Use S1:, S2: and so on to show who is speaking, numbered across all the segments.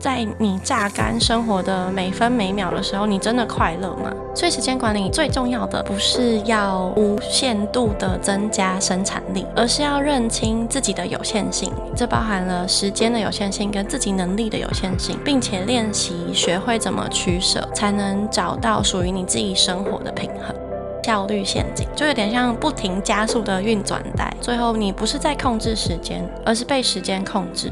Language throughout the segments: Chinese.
S1: 在你榨干生活的每分每秒的时候，你真的快乐吗？所以时间管理最重要的不是要无限度的增加生产力，而是要认清自己的有限性。这包含了时间的有限性跟自己能力的有限性，并且练习学会怎么取舍，才能找到属于你自己生活的平衡。效率陷阱就有点像不停加速的运转带，最后你不是在控制时间，而是被时间控制。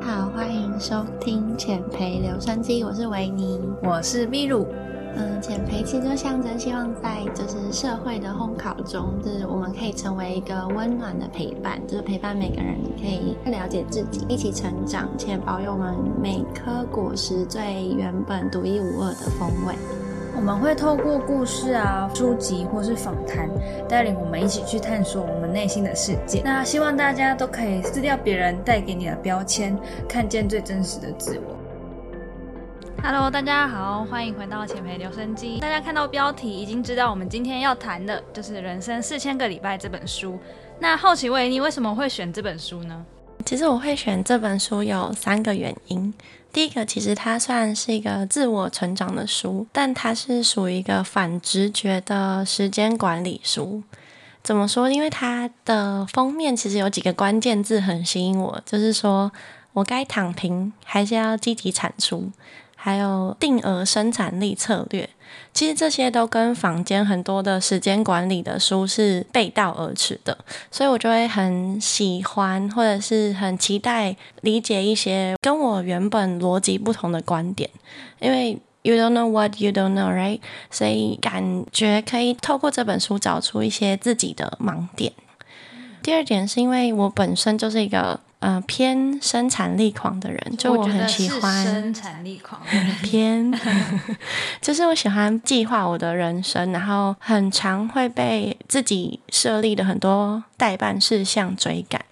S2: 好，欢迎收听浅培留声机，我是维尼，
S3: 我是秘鲁。
S2: 嗯，浅培其实就象征希望在就是社会的烘烤中，就是我们可以成为一个温暖的陪伴，就是陪伴每个人可以了解自己，一起成长，且保有我们每颗果实最原本独一无二的风味。
S3: 我们会透过故事啊、书籍或是访谈，带领我们一起去探索我们内心的世界。那希望大家都可以撕掉别人带给你的标签，看见最真实的自我。Hello，大家好，欢迎回到浅培留声机。大家看到标题，已经知道我们今天要谈的就是《人生四千个礼拜》这本书。那好奇维尼为什么会选这本书呢？
S1: 其实我会选这本书有三个原因。第一个，其实它算是一个自我成长的书，但它是属于一个反直觉的时间管理书。怎么说？因为它的封面其实有几个关键字很吸引我，就是说我该躺平还是要积极产出。还有定额生产力策略，其实这些都跟坊间很多的时间管理的书是背道而驰的，所以我就会很喜欢或者是很期待理解一些跟我原本逻辑不同的观点，因为 you don't know what you don't know, right？所以感觉可以透过这本书找出一些自己的盲点。第二点是因为我本身就是一个。呃，偏生产力狂的人，就我很喜欢
S3: 生产力狂。
S1: 偏，就是我喜欢计划我的人生，然后很常会被自己设立的很多代办事项追赶。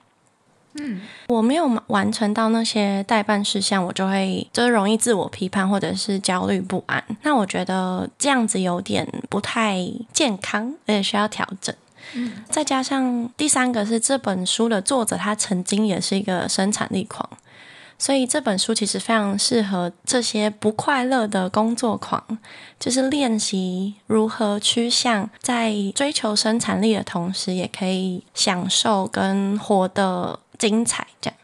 S1: 嗯，我没有完成到那些代办事项，我就会就是容易自我批判或者是焦虑不安。那我觉得这样子有点不太健康，而且需要调整。再加上第三个是这本书的作者，他曾经也是一个生产力狂，所以这本书其实非常适合这些不快乐的工作狂，就是练习如何趋向在追求生产力的同时，也可以享受跟活得精彩这样。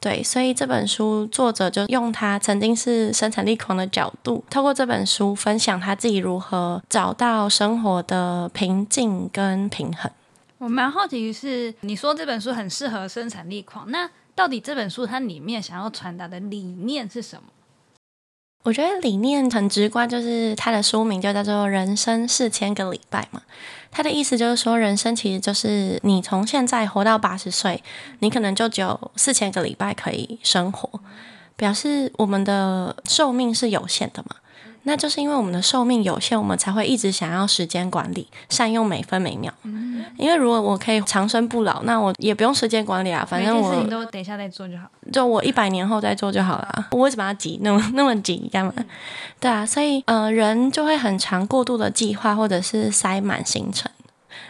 S1: 对，所以这本书作者就用他曾经是生产力狂的角度，透过这本书分享他自己如何找到生活的平静跟平衡。
S3: 我蛮好奇是，你说这本书很适合生产力狂，那到底这本书它里面想要传达的理念是什么？
S1: 我觉得理念很直观，就是他的书名就叫做《人生四千个礼拜》嘛。他的意思就是说，人生其实就是你从现在活到八十岁，你可能就只有四千个礼拜可以生活，表示我们的寿命是有限的嘛。那就是因为我们的寿命有限，我们才会一直想要时间管理，善用每分每秒。嗯，因为如果我可以长生不老，那我也不用时间管理啊，反正我
S3: 事情都等一下再做就好，
S1: 就我一百年后再做就好了。我为什么要急那么那么急干嘛？对啊，所以呃，人就会很长过度的计划，或者是塞满行程。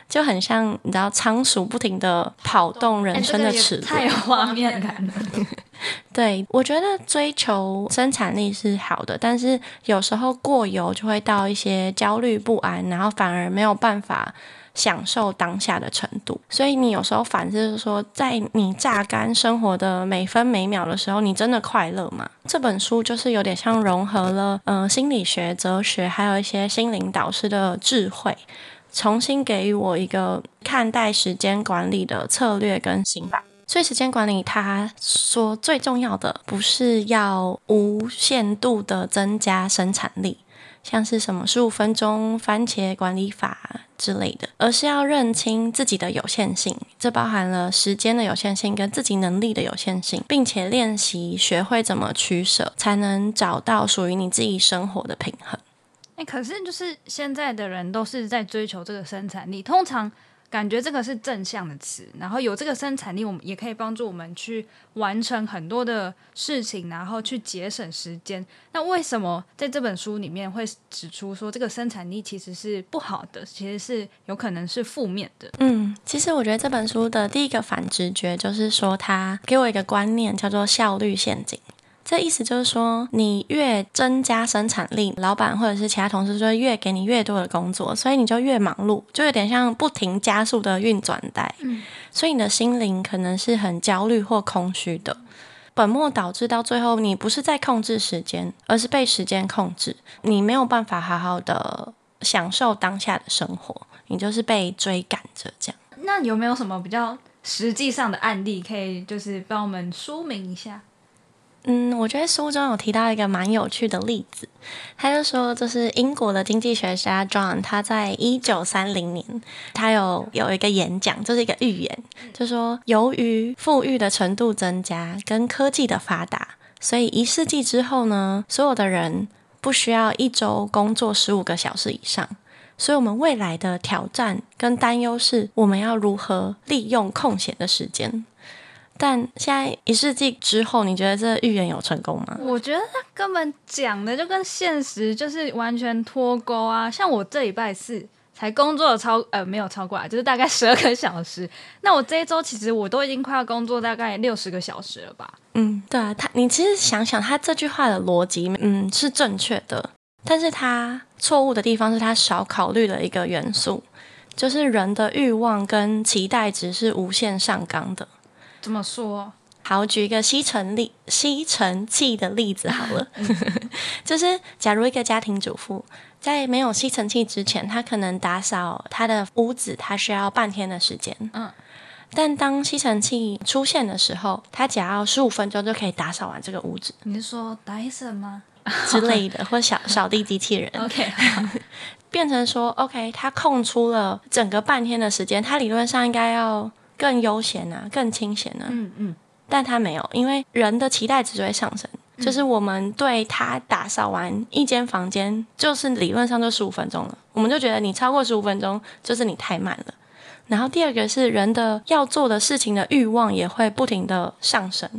S1: 就很像你知道仓鼠不停的跑动人生的尺度，
S3: 太有画面感了。
S1: 对，我觉得追求生产力是好的，但是有时候过油就会到一些焦虑不安，然后反而没有办法享受当下的程度。所以你有时候反思说，在你榨干生活的每分每秒的时候，你真的快乐吗？这本书就是有点像融合了嗯心理学、哲学，还有一些心灵导师的智慧。重新给予我一个看待时间管理的策略跟心法。所以时间管理，他说最重要的不是要无限度的增加生产力，像是什么十五分钟番茄管理法之类的，而是要认清自己的有限性，这包含了时间的有限性跟自己能力的有限性，并且练习学会怎么取舍，才能找到属于你自己生活的平衡。
S3: 哎，可是就是现在的人都是在追求这个生产力，通常感觉这个是正向的词，然后有这个生产力，我们也可以帮助我们去完成很多的事情，然后去节省时间。那为什么在这本书里面会指出说这个生产力其实是不好的，其实是有可能是负面的？
S1: 嗯，其实我觉得这本书的第一个反直觉就是说，它给我一个观念叫做效率陷阱。这意思就是说，你越增加生产力，老板或者是其他同事就会越给你越多的工作，所以你就越忙碌，就有点像不停加速的运转带。嗯，所以你的心灵可能是很焦虑或空虚的。本末导致到最后，你不是在控制时间，而是被时间控制。你没有办法好好的享受当下的生活，你就是被追赶着这样。
S3: 那有没有什么比较实际上的案例，可以就是帮我们说明一下？
S1: 嗯，我觉得书中有提到一个蛮有趣的例子，他就说，这是英国的经济学家 John，他在一九三零年，他有有一个演讲，就是一个预言，就说由于富裕的程度增加跟科技的发达，所以一世纪之后呢，所有的人不需要一周工作十五个小时以上，所以我们未来的挑战跟担忧是，我们要如何利用空闲的时间。但现在一世纪之后，你觉得这预言有成功吗？
S3: 我觉得他根本讲的就跟现实就是完全脱钩啊！像我这礼拜四才工作了超呃没有超过啊，就是大概十二个小时。那我这一周其实我都已经快要工作大概六十个小时了吧？
S1: 嗯，对啊，他你其实想想他这句话的逻辑，嗯是正确的，但是他错误的地方是他少考虑了一个元素，就是人的欲望跟期待值是无限上纲的。
S3: 怎么说？
S1: 好，举一个吸尘力吸尘器的例子好了。就是假如一个家庭主妇在没有吸尘器之前，她可能打扫她的屋子，她需要半天的时间。嗯。但当吸尘器出现的时候，她只要十五分钟就可以打扫完这个屋子。
S3: 你是说戴森吗？
S1: 之类的，或小扫地机器人。
S3: OK。
S1: 变成说，OK，她空出了整个半天的时间，她理论上应该要。更悠闲啊，更清闲啊。嗯嗯，但他没有，因为人的期待值就会上升，就是我们对他打扫完一间房间，就是理论上就十五分钟了，我们就觉得你超过十五分钟，就是你太慢了。然后第二个是人的要做的事情的欲望也会不停的上升，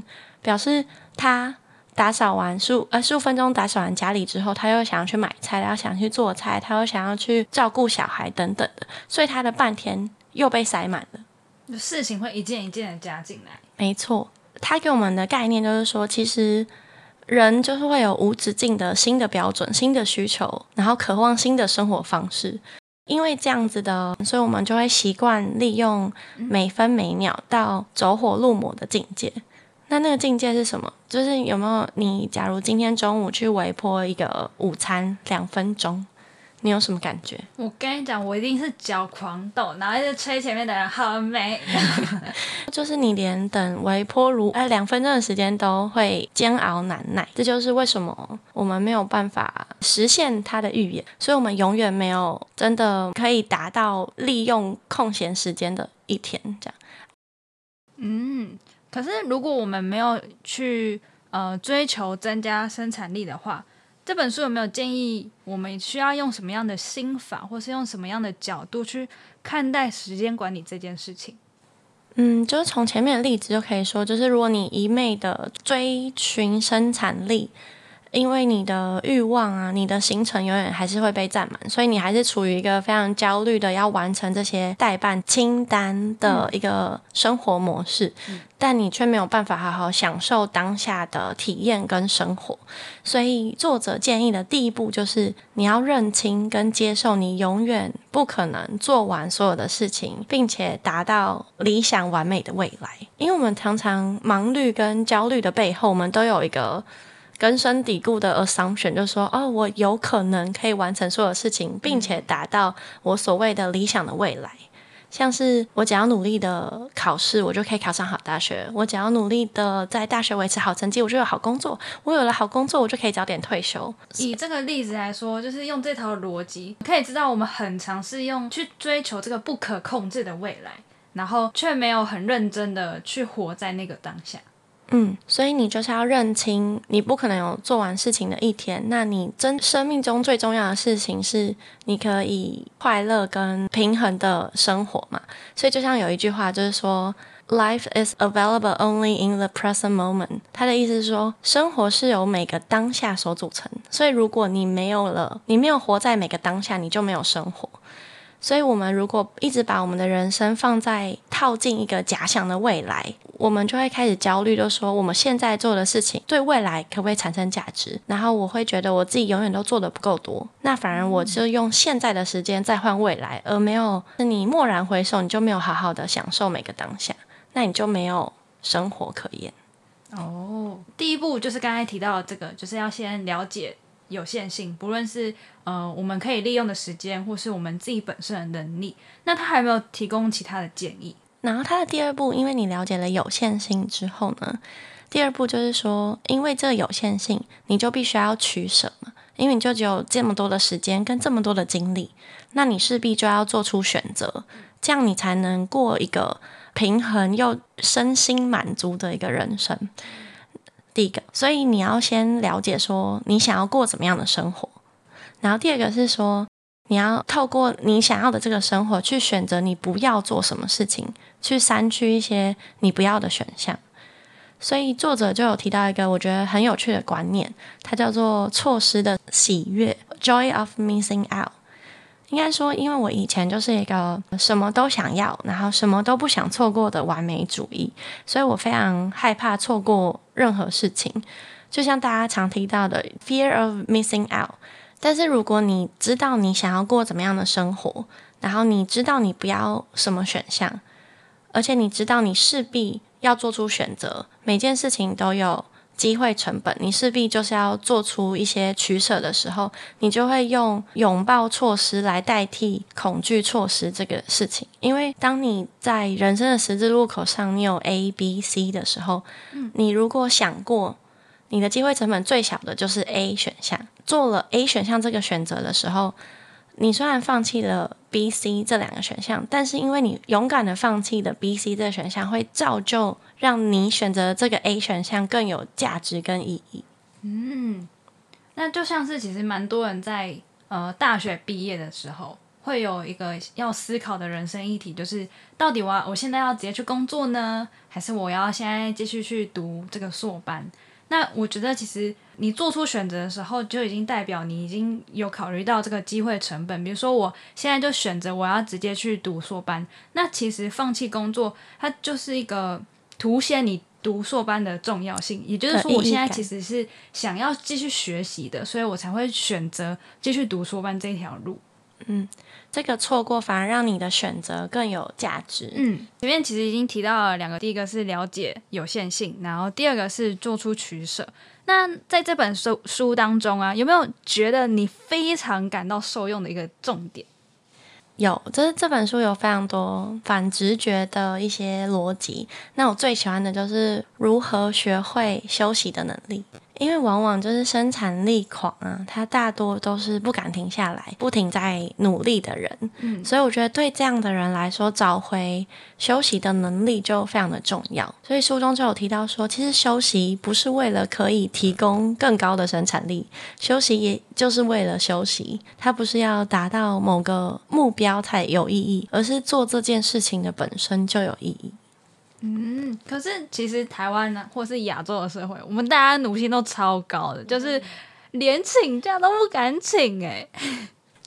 S1: 表示他打扫完十五呃十五分钟打扫完家里之后，他又想要去买菜，然后想去做菜，他又想要去照顾小孩等等的，所以他的半天又被塞满了。
S3: 事情会一件一件的加进来，
S1: 没错。他给我们的概念就是说，其实人就是会有无止境的新的标准、新的需求，然后渴望新的生活方式。因为这样子的，所以我们就会习惯利用每分每秒到走火入魔的境界。那那个境界是什么？就是有没有你？假如今天中午去微波一个午餐，两分钟。你有什么感觉？
S3: 我跟你讲，我一定是脚狂抖，然后一直催前面的人好美。
S1: 就是你连等微波炉哎两分钟的时间都会煎熬难耐，这就是为什么我们没有办法实现他的预言，所以我们永远没有真的可以达到利用空闲时间的一天。这样。
S3: 嗯，可是如果我们没有去呃追求增加生产力的话。这本书有没有建议我们需要用什么样的心法，或是用什么样的角度去看待时间管理这件事情？
S1: 嗯，就是从前面的例子就可以说，就是如果你一昧的追寻生产力。因为你的欲望啊，你的行程永远还是会被占满，所以你还是处于一个非常焦虑的要完成这些代办清单的一个生活模式，但你却没有办法好好享受当下的体验跟生活。所以作者建议的第一步就是你要认清跟接受你永远不可能做完所有的事情，并且达到理想完美的未来。因为我们常常忙碌跟焦虑的背后，我们都有一个。根深蒂固的 assumption 就是说，哦，我有可能可以完成所有事情，并且达到我所谓的理想的未来。像是我只要努力的考试，我就可以考上好大学；我只要努力的在大学维持好成绩，我就有好工作。我有了好工作，我就可以早点退休。
S3: 以这个例子来说，就是用这套逻辑，可以知道我们很尝试用去追求这个不可控制的未来，然后却没有很认真的去活在那个当下。
S1: 嗯，所以你就是要认清，你不可能有做完事情的一天。那你真生命中最重要的事情是，你可以快乐跟平衡的生活嘛。所以就像有一句话，就是说，Life is available only in the present moment。它的意思是说，生活是由每个当下所组成。所以如果你没有了，你没有活在每个当下，你就没有生活。所以，我们如果一直把我们的人生放在套进一个假想的未来，我们就会开始焦虑，就说我们现在做的事情对未来可不可以产生价值？然后我会觉得我自己永远都做的不够多，那反而我就用现在的时间再换未来，而没有你蓦然回首，你就没有好好的享受每个当下，那你就没有生活可言。
S3: 哦，第一步就是刚才提到这个，就是要先了解。有限性，不论是呃我们可以利用的时间，或是我们自己本身的能力，那他还没有提供其他的建议？
S1: 然后他的第二步，因为你了解了有限性之后呢，第二步就是说，因为这有限性，你就必须要取舍嘛，因为你就只有这么多的时间跟这么多的精力，那你势必就要做出选择，这样你才能过一个平衡又身心满足的一个人生。第一个，所以你要先了解说你想要过怎么样的生活，然后第二个是说你要透过你想要的这个生活去选择你不要做什么事情，去删去一些你不要的选项。所以作者就有提到一个我觉得很有趣的观念，它叫做错失的喜悦 （joy of missing out）。应该说，因为我以前就是一个什么都想要，然后什么都不想错过的完美主义，所以我非常害怕错过任何事情。就像大家常提到的 “fear of missing out”。但是如果你知道你想要过怎么样的生活，然后你知道你不要什么选项，而且你知道你势必要做出选择，每件事情都有。机会成本，你势必就是要做出一些取舍的时候，你就会用拥抱措施来代替恐惧措施这个事情。因为当你在人生的十字路口上，你有 A、B、C 的时候，你如果想过你的机会成本最小的就是 A 选项，做了 A 选项这个选择的时候。你虽然放弃了 B、C 这两个选项，但是因为你勇敢的放弃的 B、C 这个选项，会造就让你选择这个 A 选项更有价值跟意义。
S3: 嗯，那就像是其实蛮多人在呃大学毕业的时候，会有一个要思考的人生议题，就是到底我我现在要直接去工作呢，还是我要现在继续去读这个硕班？那我觉得，其实你做出选择的时候，就已经代表你已经有考虑到这个机会成本。比如说，我现在就选择我要直接去读硕班，那其实放弃工作，它就是一个凸显你读硕班的重要性。也就是说，我现在其实是想要继续学习的，所以我才会选择继续读硕班这条路。
S1: 嗯。这个错过反而让你的选择更有价值。
S3: 嗯，前面其实已经提到了两个，第一个是了解有限性，然后第二个是做出取舍。那在这本书书当中啊，有没有觉得你非常感到受用的一个重点？
S1: 有，就是这本书有非常多反直觉的一些逻辑。那我最喜欢的就是如何学会休息的能力。因为往往就是生产力狂啊，他大多都是不敢停下来、不停在努力的人。嗯，所以我觉得对这样的人来说，找回休息的能力就非常的重要。所以书中就有提到说，其实休息不是为了可以提供更高的生产力，休息也就是为了休息，它不是要达到某个目标才有意义，而是做这件事情的本身就有意义。
S3: 嗯，可是其实台湾呢，或是亚洲的社会，我们大家奴性都超高的，就是连请假都不敢请哎。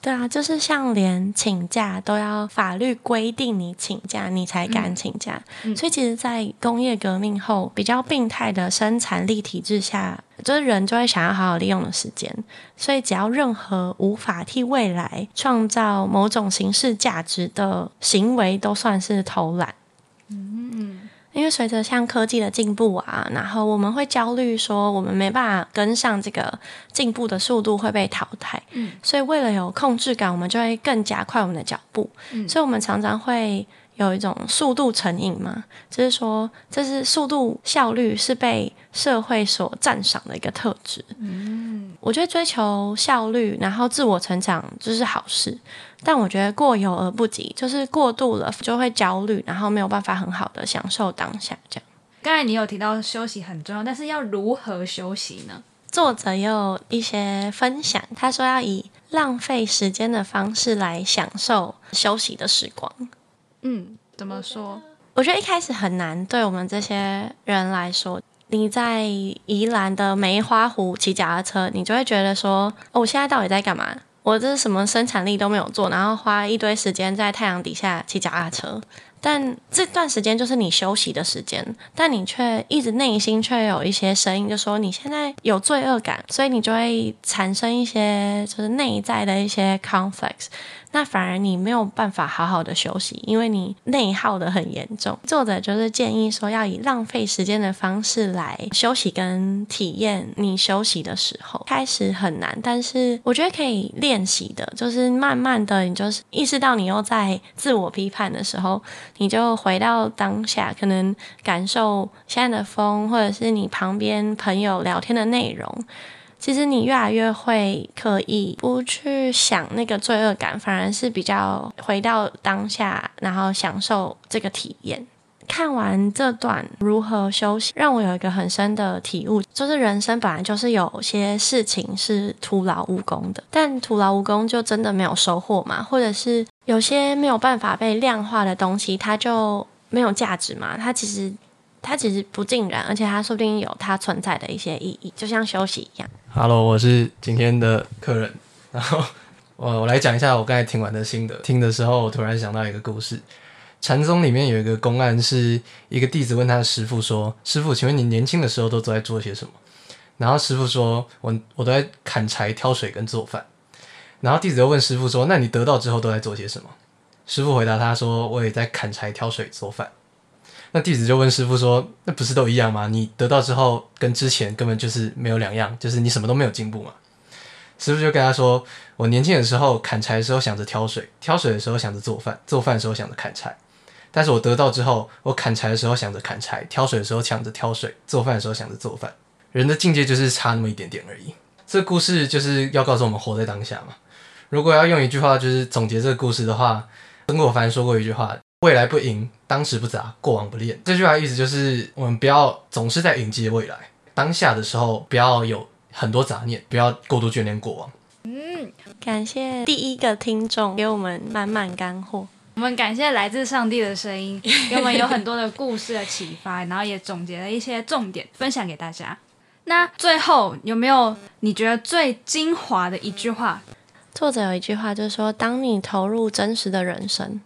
S1: 对啊，就是像连请假都要法律规定你请假，你才敢请假。所以其实，在工业革命后比较病态的生产力体制下，就是人就会想要好好利用的时间。所以只要任何无法替未来创造某种形式价值的行为，都算是偷懒。嗯，因为随着像科技的进步啊，然后我们会焦虑说我们没办法跟上这个进步的速度会被淘汰。嗯，所以为了有控制感，我们就会更加快我们的脚步。嗯，所以我们常常会有一种速度成瘾嘛，就是说这是速度效率是被社会所赞赏的一个特质。嗯，我觉得追求效率，然后自我成长就是好事。但我觉得过犹而不及，就是过度了就会焦虑，然后没有办法很好的享受当下。这样，
S3: 刚才你有提到休息很重要，但是要如何休息呢？
S1: 作者也有一些分享，他说要以浪费时间的方式来享受休息的时光。
S3: 嗯，怎么说？
S1: 我觉得一开始很难，对我们这些人来说，你在宜兰的梅花湖骑脚踏车，你就会觉得说，哦，我现在到底在干嘛？我这是什么生产力都没有做，然后花一堆时间在太阳底下骑脚踏车。但这段时间就是你休息的时间，但你却一直内心却有一些声音，就说你现在有罪恶感，所以你就会产生一些就是内在的一些 conflicts。那反而你没有办法好好的休息，因为你内耗的很严重。作者就是建议说，要以浪费时间的方式来休息跟体验你休息的时候。开始很难，但是我觉得可以练习的，就是慢慢的，你就是意识到你又在自我批判的时候，你就回到当下，可能感受现在的风，或者是你旁边朋友聊天的内容。其实你越来越会刻意不去想那个罪恶感，反而是比较回到当下，然后享受这个体验。看完这段如何休息，让我有一个很深的体悟，就是人生本来就是有些事情是徒劳无功的，但徒劳无功就真的没有收获嘛？或者是有些没有办法被量化的东西，它就没有价值嘛？它其实。它其实不尽然，而且它说不定有它存在的一些意义，就像休息一样。
S4: Hello，我是今天的客人，然后我我来讲一下我刚才听完的心得。听的时候，我突然想到一个故事，禅宗里面有一个公案，是一个弟子问他的师傅说：“师傅，请问你年轻的时候都都在做些什么？”然后师傅说：“我我都在砍柴、挑水跟做饭。”然后弟子又问师傅说：“那你得到之后都在做些什么？”师傅回答他说：“我也在砍柴、挑水、做饭。”那弟子就问师傅说：“那不是都一样吗？你得到之后跟之前根本就是没有两样，就是你什么都没有进步嘛。”师傅就跟他说：“我年轻的时候砍柴的时候想着挑水，挑水的时候想着做饭，做饭的时候想着砍柴。但是我得到之后，我砍柴的时候想着砍柴，挑水的时候想着挑水，做饭的时候想着做饭。人的境界就是差那么一点点而已。这故事就是要告诉我们活在当下嘛。如果要用一句话就是总结这个故事的话，曾国藩说过一句话。”未来不迎，当时不杂，过往不恋。这句话意思就是，我们不要总是在迎接未来，当下的时候不要有很多杂念，不要过度眷恋过往。
S1: 嗯，感谢第一个听众给我们满满干货。
S3: 我们感谢来自上帝的声音，给我们有很多的故事的启发，然后也总结了一些重点分享给大家。那最后有没有你觉得最精华的一句话？
S1: 作者有一句话就是说：当你投入真实的人生。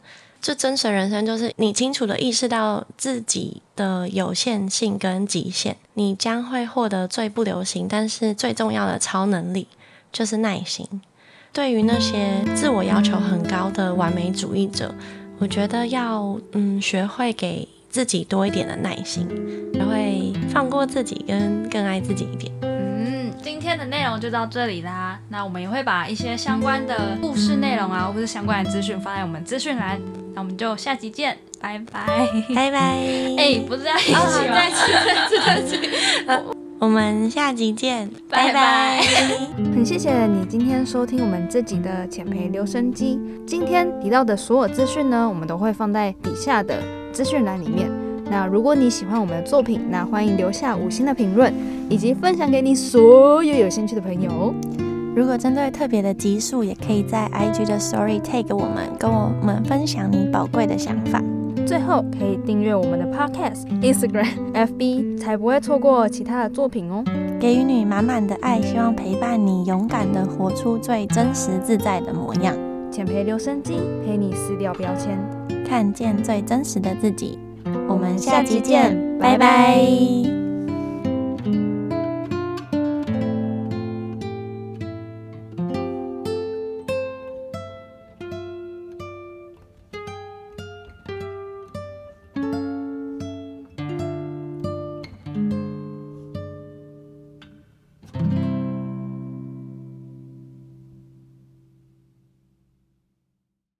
S1: 这真实人生就是你清楚的意识到自己的有限性跟极限，你将会获得最不流行但是最重要的超能力，就是耐心。对于那些自我要求很高的完美主义者，我觉得要嗯学会给自己多一点的耐心，学会放过自己跟更爱自己一点。
S3: 嗯今天的内容就到这里啦，那我们也会把一些相关的故事内容啊，或者相关的资讯放在我们资讯栏。那我们就下集见，拜拜，
S1: 拜拜。
S3: 哎，不是 在一起吗？
S1: 在一起，在一起。我们下集见，拜拜。
S3: 很谢谢你今天收听我们这集的浅培留声机。今天提到的所有资讯呢，我们都会放在底下的资讯栏里面。那如果你喜欢我们的作品，那欢迎留下五星的评论，以及分享给你所有有兴趣的朋友。
S1: 如果针对特别的集数，也可以在 IG 的 Story take 我们，跟我们分享你宝贵的想法。
S3: 最后可以订阅我们的 Podcast、Instagram、FB，才不会错过其他的作品哦。
S1: 给予你满满的爱，希望陪伴你，勇敢的活出最真实自在的模样。
S3: 浅培留声机，陪你撕掉标签，
S1: 看见最真实的自己。我们下期见，拜拜。